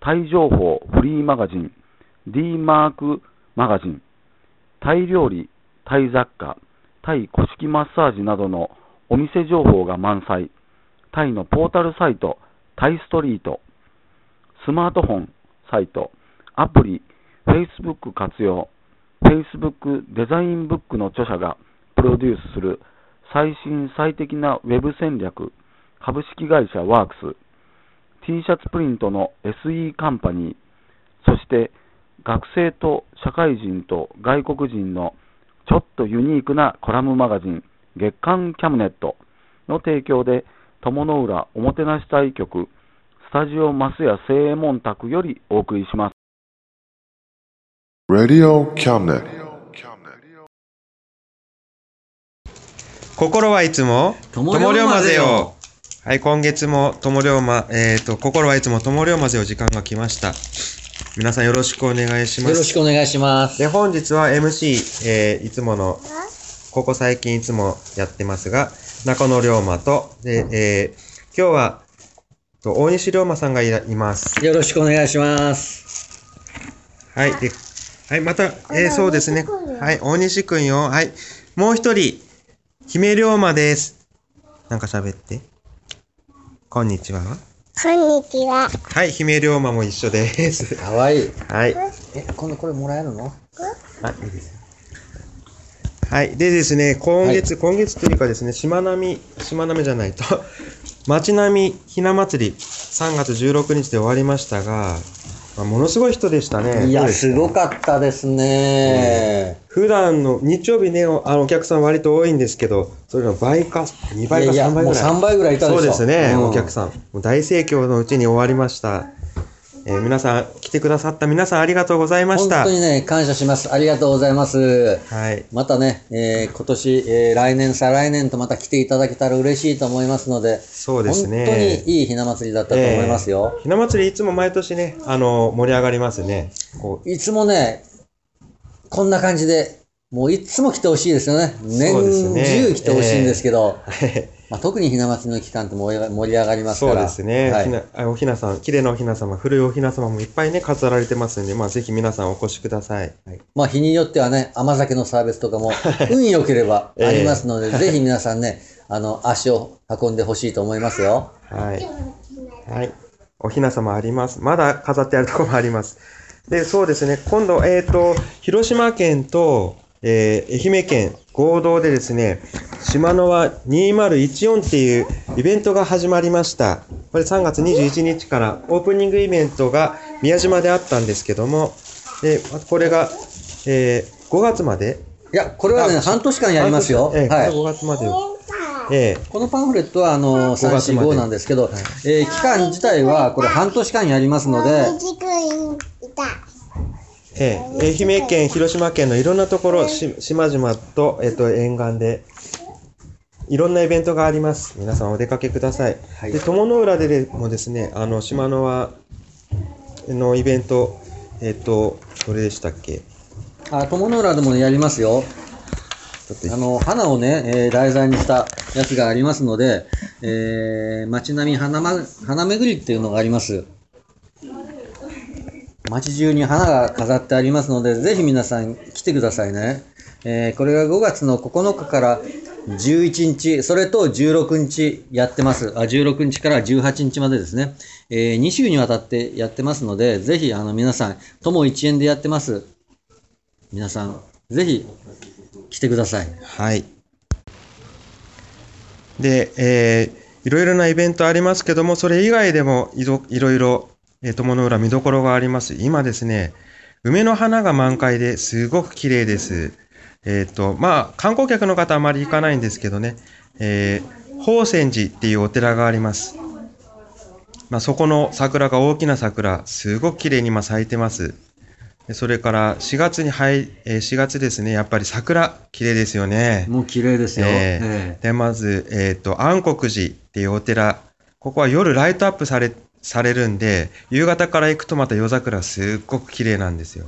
タイ情報フリーマガジン D マークマガジンタイ料理、タイ雑貨、タイ古式マッサージなどのお店情報が満載、タイのポータルサイト、タイストリート、スマートフォンサイト、アプリ、Facebook 活用、Facebook デザインブックの著者がプロデュースする最新最適なウェブ戦略、株式会社ワークス、T シャツプリントの SE カンパニー、そして学生と社会人と外国人のちょっとユニークなコラムマガジン月刊キャムネットの提供で友の浦おもてなし隊局スタジオマスヤ正右衛門宅よりお送りします。Radio Cabinet. 心はいつも友龍馬ぜよはい、今月も友龍馬、えっ、と、心はいつも友龍馬ぜよ時間が来ました。皆さんよろしくお願いします。よろしくお願いします。で、本日は MC、えーいつもの、ここ最近いつもやってますが、中野龍馬と、で、えー今日は、と大西龍馬さんがいらいます。よろしくお願いします。はい。で、はい、また、えーそうですね。はい、大西くんよ。はい。もう一人、姫龍馬です。なんか喋って。こんにちは。こんにちは。はい、姫龍馬も一緒です。かわいい。はい。え、今度これもらえるの？あ、いいですよ。はい。でですね、今月、今月というかですね、しまなみ、しまなみじゃないと、町並みひな祭り、3月16日で終わりましたが、まあ、ものすごい人でしたね。いや、すごかったですね。普段の日曜日ね、おあのお客さん割と多いんですけど、それの倍か、2倍かいやいや3倍ぐらい。もう3倍ぐらいいたでしょそうですね、うんお客さん。大盛況のうちに終わりました。えー皆さん、来てくださった皆さんありがとうございました。本当にね、感謝します。ありがとうございます。はい。またね、えー今年、えー来年、再来年とまた来ていただけたら嬉しいと思いますので、そうですね。本当にいいひな祭りだったと思いますよ。えーひな祭りいつも毎年ね、あの、盛り上がりますね。こういつもね、こんな感じで、もういつも来てほしいですよね。年中来てほしいんですけど、はいまあ、特にひな祭りの期間って盛り上が盛りますかそうら。ですね、はいひなあおひなさん、綺麗なおひな様、古いおひな様もいっぱいね、飾られてますんで、まあ、ぜひ皆さんお越しください。まあ、日によってはね、甘酒のサービスとかも、運良ければありますので、ぜひ皆さんね、あの、足を運んでほしいと思いますよ。はい。はい。おひな様あります。まだ飾ってあるところもあります。で、そうですね、今度、えっ、と、広島県と、えー愛媛県合同でですね、島の輪2014っていうイベントが始まりました。これ3月21日からオープニングイベントが宮島であったんですけども、で、これが、えー5月までいや、これはね、あ半年間やりますよ。ええはい。5月まで。ええこのパンフレットは、あの、5月まで345なんですけど、えー期間自体は、これ半年間やりますので。ええ、愛媛県、広島県のいろんなところ、し島々と、えっと、沿岸で、いろんなイベントがあります。皆さんお出かけください。はいで、友の浦でもですね、あの、島の輪のイベント、えっと、どれでしたっけ？あ、友の浦でもやりますよ。あの、花をね、えー題材にしたやつがありますので、えー、街並み花ま、花巡りっていうのがあります。街中に花が飾ってありますので、ぜひ皆さん来てくださいね。えーこれが5月の9日から11日、それと16日やってます。あ、16日から18日までですね。え2週にわたってやってますので、ぜひあの皆さん、友一円でやってます。皆さん、ぜひ来てください。はい。で、えーいろいろなイベントありますけども、それ以外でもいろいろいろ、えー友の浦見どころがあります。今ですね、梅の花が満開ですごく綺麗です。えっ、と、まあ、観光客の方あまり行かないんですけどね、えー、宝泉寺っていうお寺があります。まあ、そこの桜が大きな桜、すごく綺麗に今咲いてます。でそれから4月に入、えー4月ですね、やっぱり桜、綺麗ですよね。もう綺麗ですよ。ええーで、まず、えっ、と、安国寺っていうお寺、ここは夜ライトアップされ、されるんで、夕方から行くとまた夜桜すっごく綺麗なんですよ。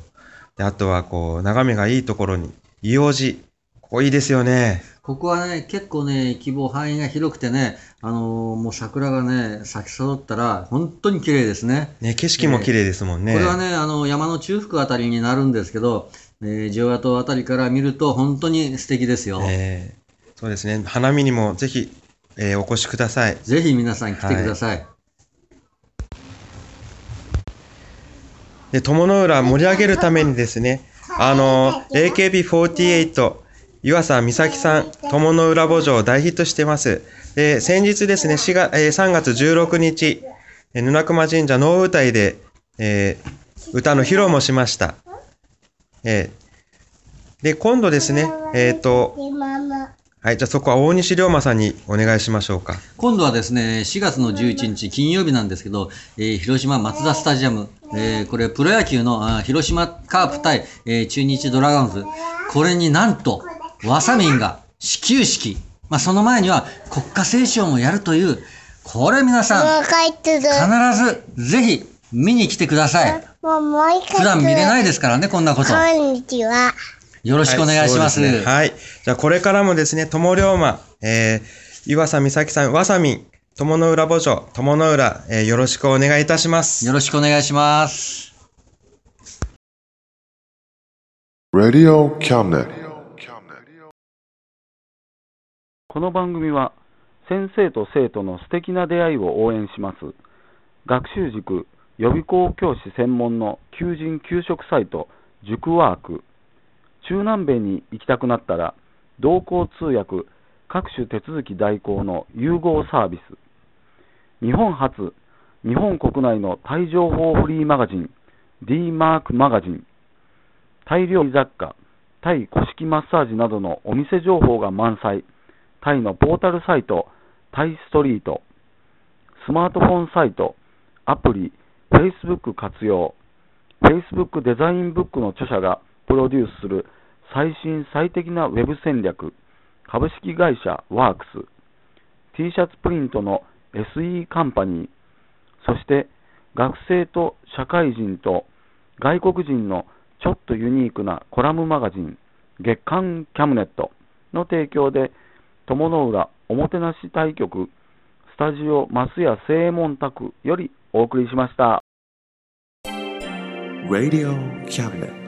で、あとはこう、眺めがいいところに、硫黄寺。ここいいですよね。ここはね、結構ね、規模範囲が広くてね、あのーもう桜がね、咲き揃ったら、本当に綺麗ですね。ね、景色も綺麗ですもんね。これはね、あの、山の中腹あたりになるんですけど、えー、城和島あたりから見ると本当に素敵ですよ。えーそうですね。花見にもぜひ、えーお越しください。ぜひ皆さん来てください。で、友の浦盛り上げるためにですね、あの、AKB48、湯浅美咲さん、友の浦墓場大ヒットしてます。で、先日ですね、4月、え3月16日、えー沼熊神社能歌いで、えー歌の披露もしました。えーで、今度ですね、えっ、と、はい、じゃあそこは大西龍馬さんにお願いしましょうか。今度はですね、4月の11日金曜日なんですけど、えー広島マツダスタジアム、えーこれプロ野球の広島カープ対、えー中日ドラゴンズ、これになんと、ワサミンが始球式、まあ、その前には国歌斉唱もやるという、これ皆さん。必ずぜひ見に来てください。普段見れないでですからね、こんなこと。こんにちは。よろしくお願いします。はいねはい。じゃあこれからもですね、友龍馬、えー、岩佐美咲さん、わさみん、友の浦墓場、友の浦、えーよろしくお願いいたします。よろしくお願いします。Radio Cabinet. この番組は先生と生徒の素敵な出会いを応援します学習塾予備校教師専門の求人・給食サイト塾ワーク中南米に行きたくなったら同行通訳各種手続き代行の融合サービス。日本初日本国内のタイ情報フリーマガジン D マークマガジン。タイ料理雑貨タイ古式マッサージなどのお店情報が満載。タイのポータルサイト、タイストリート、スマートフォンサイト、アプリ、Facebook 活用、Facebook デザインブックの著者がプロデュースする最新最適なウェブ戦略、株式会社ワークス、T シャツプリントの SE カンパニー、そして学生と社会人と外国人のちょっとユニークなコラムマガジン、月刊キャムネットの提供で、友の浦おもてなし対局スタジオ増屋正門宅よりお送りしました。Radio Cabinet.